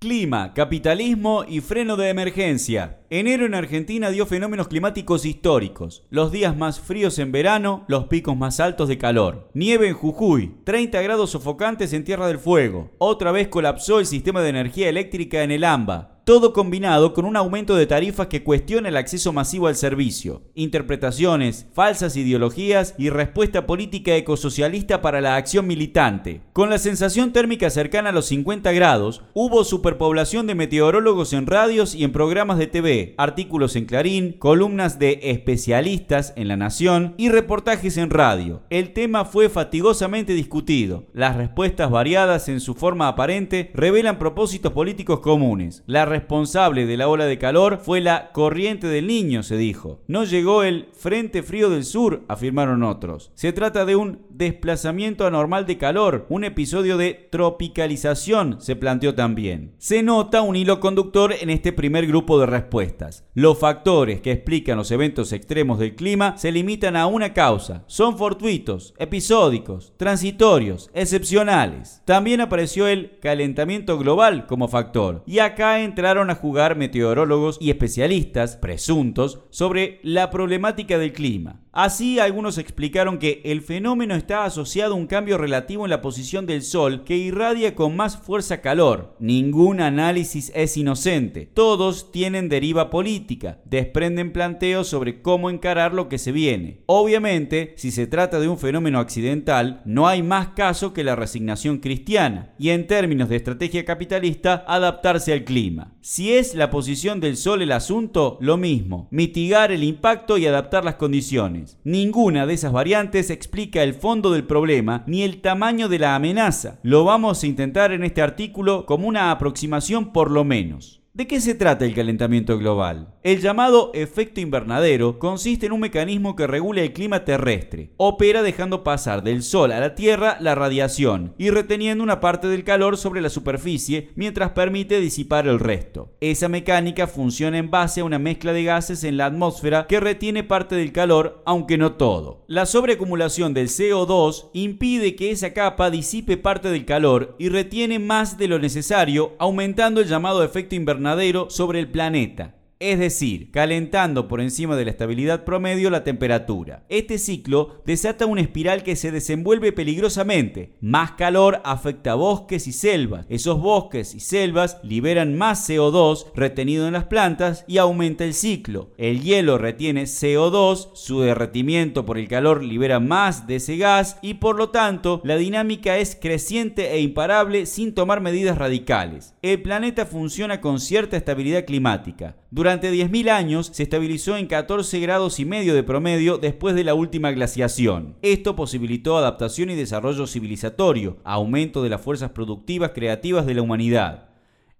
Clima, capitalismo y freno de emergencia. Enero en Argentina dio fenómenos climáticos históricos. Los días más fríos en verano, los picos más altos de calor. Nieve en Jujuy, 30 grados sofocantes en Tierra del Fuego. Otra vez colapsó el sistema de energía eléctrica en el AMBA todo combinado con un aumento de tarifas que cuestiona el acceso masivo al servicio, interpretaciones, falsas ideologías y respuesta política ecosocialista para la acción militante. Con la sensación térmica cercana a los 50 grados, hubo superpoblación de meteorólogos en radios y en programas de TV, artículos en Clarín, columnas de especialistas en La Nación y reportajes en radio. El tema fue fatigosamente discutido. Las respuestas variadas en su forma aparente revelan propósitos políticos comunes. Responsable de la ola de calor fue la corriente del niño, se dijo. No llegó el frente frío del sur, afirmaron otros. Se trata de un desplazamiento anormal de calor, un episodio de tropicalización, se planteó también. Se nota un hilo conductor en este primer grupo de respuestas. Los factores que explican los eventos extremos del clima se limitan a una causa. Son fortuitos, episódicos, transitorios, excepcionales. También apareció el calentamiento global como factor. Y acá entraron a jugar meteorólogos y especialistas, presuntos, sobre la problemática del clima. Así, algunos explicaron que el fenómeno está asociado a un cambio relativo en la posición del Sol que irradia con más fuerza calor. Ningún análisis es inocente. Todos tienen deriva política, desprenden planteos sobre cómo encarar lo que se viene. Obviamente, si se trata de un fenómeno accidental, no hay más caso que la resignación cristiana, y en términos de estrategia capitalista, adaptarse al clima. Si es la posición del Sol el asunto, lo mismo, mitigar el impacto y adaptar las condiciones. Ninguna de esas variantes explica el fondo del problema ni el tamaño de la amenaza. Lo vamos a intentar en este artículo como una aproximación por lo menos. ¿De qué se trata el calentamiento global? El llamado efecto invernadero consiste en un mecanismo que regula el clima terrestre. Opera dejando pasar del Sol a la Tierra la radiación y reteniendo una parte del calor sobre la superficie mientras permite disipar el resto. Esa mecánica funciona en base a una mezcla de gases en la atmósfera que retiene parte del calor, aunque no todo. La sobreacumulación del CO2 impide que esa capa disipe parte del calor y retiene más de lo necesario, aumentando el llamado efecto invernadero sobre el planeta es decir, calentando por encima de la estabilidad promedio la temperatura. Este ciclo desata una espiral que se desenvuelve peligrosamente. Más calor afecta bosques y selvas. Esos bosques y selvas liberan más CO2 retenido en las plantas y aumenta el ciclo. El hielo retiene CO2, su derretimiento por el calor libera más de ese gas y por lo tanto la dinámica es creciente e imparable sin tomar medidas radicales. El planeta funciona con cierta estabilidad climática. Durante 10.000 años se estabilizó en 14 grados y medio de promedio después de la última glaciación. Esto posibilitó adaptación y desarrollo civilizatorio, aumento de las fuerzas productivas creativas de la humanidad.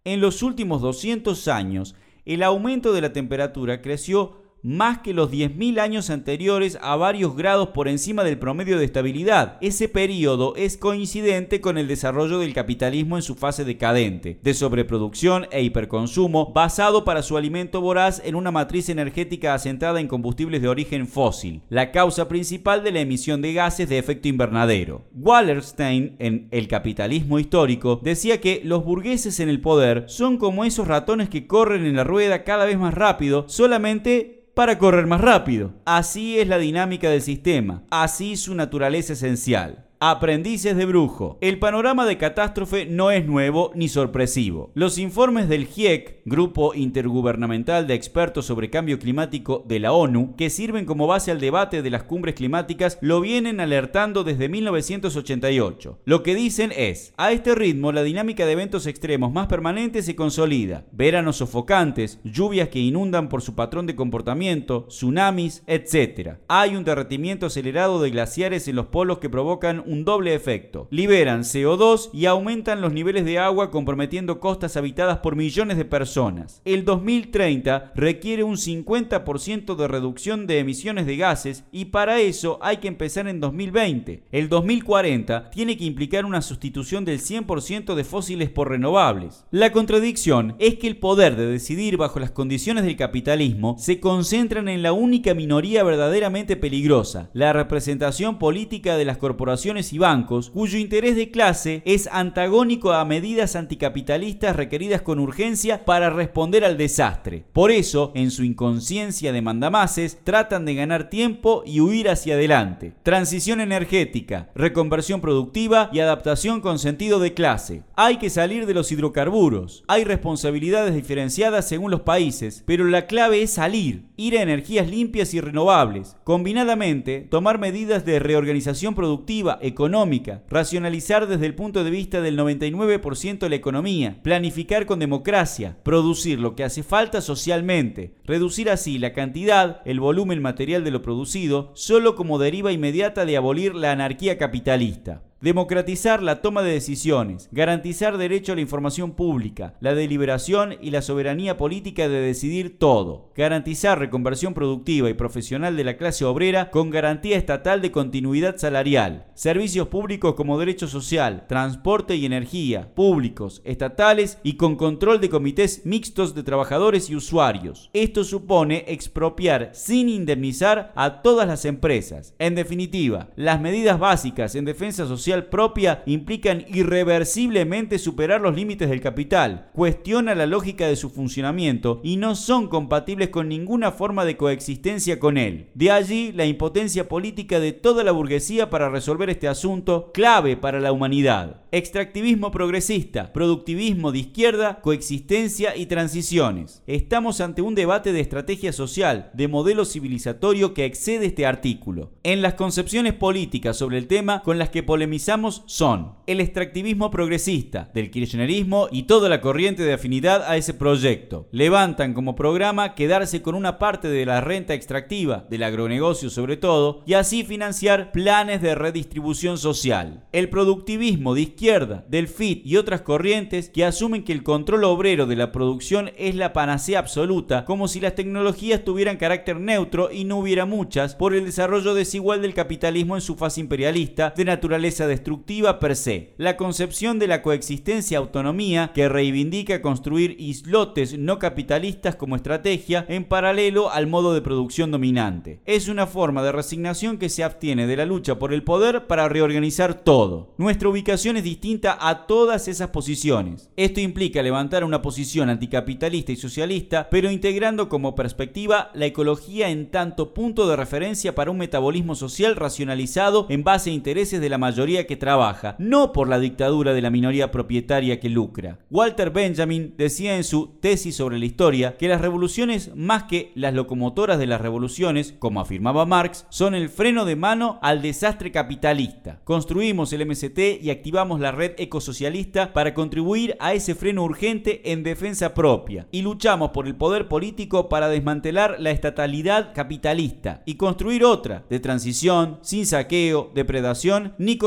En los últimos 200 años, el aumento de la temperatura creció más que los 10.000 años anteriores a varios grados por encima del promedio de estabilidad. Ese periodo es coincidente con el desarrollo del capitalismo en su fase decadente, de sobreproducción e hiperconsumo, basado para su alimento voraz en una matriz energética asentada en combustibles de origen fósil, la causa principal de la emisión de gases de efecto invernadero. Wallerstein, en El capitalismo histórico, decía que los burgueses en el poder son como esos ratones que corren en la rueda cada vez más rápido, solamente para correr más rápido. Así es la dinámica del sistema, así su naturaleza esencial. Aprendices de brujo. El panorama de catástrofe no es nuevo ni sorpresivo. Los informes del GIEC, Grupo Intergubernamental de Expertos sobre Cambio Climático de la ONU, que sirven como base al debate de las cumbres climáticas, lo vienen alertando desde 1988. Lo que dicen es, a este ritmo la dinámica de eventos extremos más permanentes se consolida. Veranos sofocantes, lluvias que inundan por su patrón de comportamiento, tsunamis, etc. Hay un derretimiento acelerado de glaciares en los polos que provocan un doble efecto. Liberan CO2 y aumentan los niveles de agua comprometiendo costas habitadas por millones de personas. El 2030 requiere un 50% de reducción de emisiones de gases y para eso hay que empezar en 2020. El 2040 tiene que implicar una sustitución del 100% de fósiles por renovables. La contradicción es que el poder de decidir bajo las condiciones del capitalismo se concentran en la única minoría verdaderamente peligrosa, la representación política de las corporaciones y bancos, cuyo interés de clase es antagónico a medidas anticapitalistas requeridas con urgencia para responder al desastre. Por eso, en su inconsciencia de mandamases, tratan de ganar tiempo y huir hacia adelante. Transición energética, reconversión productiva y adaptación con sentido de clase. Hay que salir de los hidrocarburos. Hay responsabilidades diferenciadas según los países, pero la clave es salir, ir a energías limpias y renovables. Combinadamente, tomar medidas de reorganización productiva, económica, racionalizar desde el punto de vista del 99% la economía, planificar con democracia, producir lo que hace falta socialmente, reducir así la cantidad, el volumen material de lo producido, solo como deriva inmediata de abolir la anarquía capitalista. Democratizar la toma de decisiones, garantizar derecho a la información pública, la deliberación y la soberanía política de decidir todo. Garantizar reconversión productiva y profesional de la clase obrera con garantía estatal de continuidad salarial. Servicios públicos como derecho social, transporte y energía, públicos, estatales y con control de comités mixtos de trabajadores y usuarios. Esto supone expropiar sin indemnizar a todas las empresas. En definitiva, las medidas básicas en defensa social propia implican irreversiblemente superar los límites del capital, cuestiona la lógica de su funcionamiento y no son compatibles con ninguna forma de coexistencia con él. De allí la impotencia política de toda la burguesía para resolver este asunto clave para la humanidad. Extractivismo progresista, productivismo de izquierda, coexistencia y transiciones. Estamos ante un debate de estrategia social, de modelo civilizatorio que excede este artículo. En las concepciones políticas sobre el tema con las que polemizamos son el extractivismo progresista, del kirchnerismo y toda la corriente de afinidad a ese proyecto. Levantan como programa quedarse con una parte de la renta extractiva, del agronegocio sobre todo, y así financiar planes de redistribución social. El productivismo de izquierda, del FIT y otras corrientes que asumen que el control obrero de la producción es la panacea absoluta, como si las tecnologías tuvieran carácter neutro y no hubiera muchas, por el desarrollo desigual del capitalismo en su fase imperialista de naturaleza destructiva per se. La concepción de la coexistencia autonomía que reivindica construir islotes no capitalistas como estrategia en paralelo al modo de producción dominante. Es una forma de resignación que se abstiene de la lucha por el poder para reorganizar todo. Nuestra ubicación es distinta a todas esas posiciones. Esto implica levantar una posición anticapitalista y socialista, pero integrando como perspectiva la ecología en tanto punto de referencia para un metabolismo social racionalizado en base a intereses de la mayoría que trabaja, no por la dictadura de la minoría propietaria que lucra. Walter Benjamin decía en su tesis sobre la historia que las revoluciones, más que las locomotoras de las revoluciones, como afirmaba Marx, son el freno de mano al desastre capitalista. Construimos el MST y activamos la red ecosocialista para contribuir a ese freno urgente en defensa propia y luchamos por el poder político para desmantelar la estatalidad capitalista y construir otra de transición, sin saqueo, depredación ni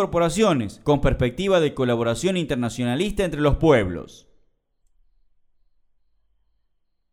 con perspectiva de colaboración internacionalista entre los pueblos.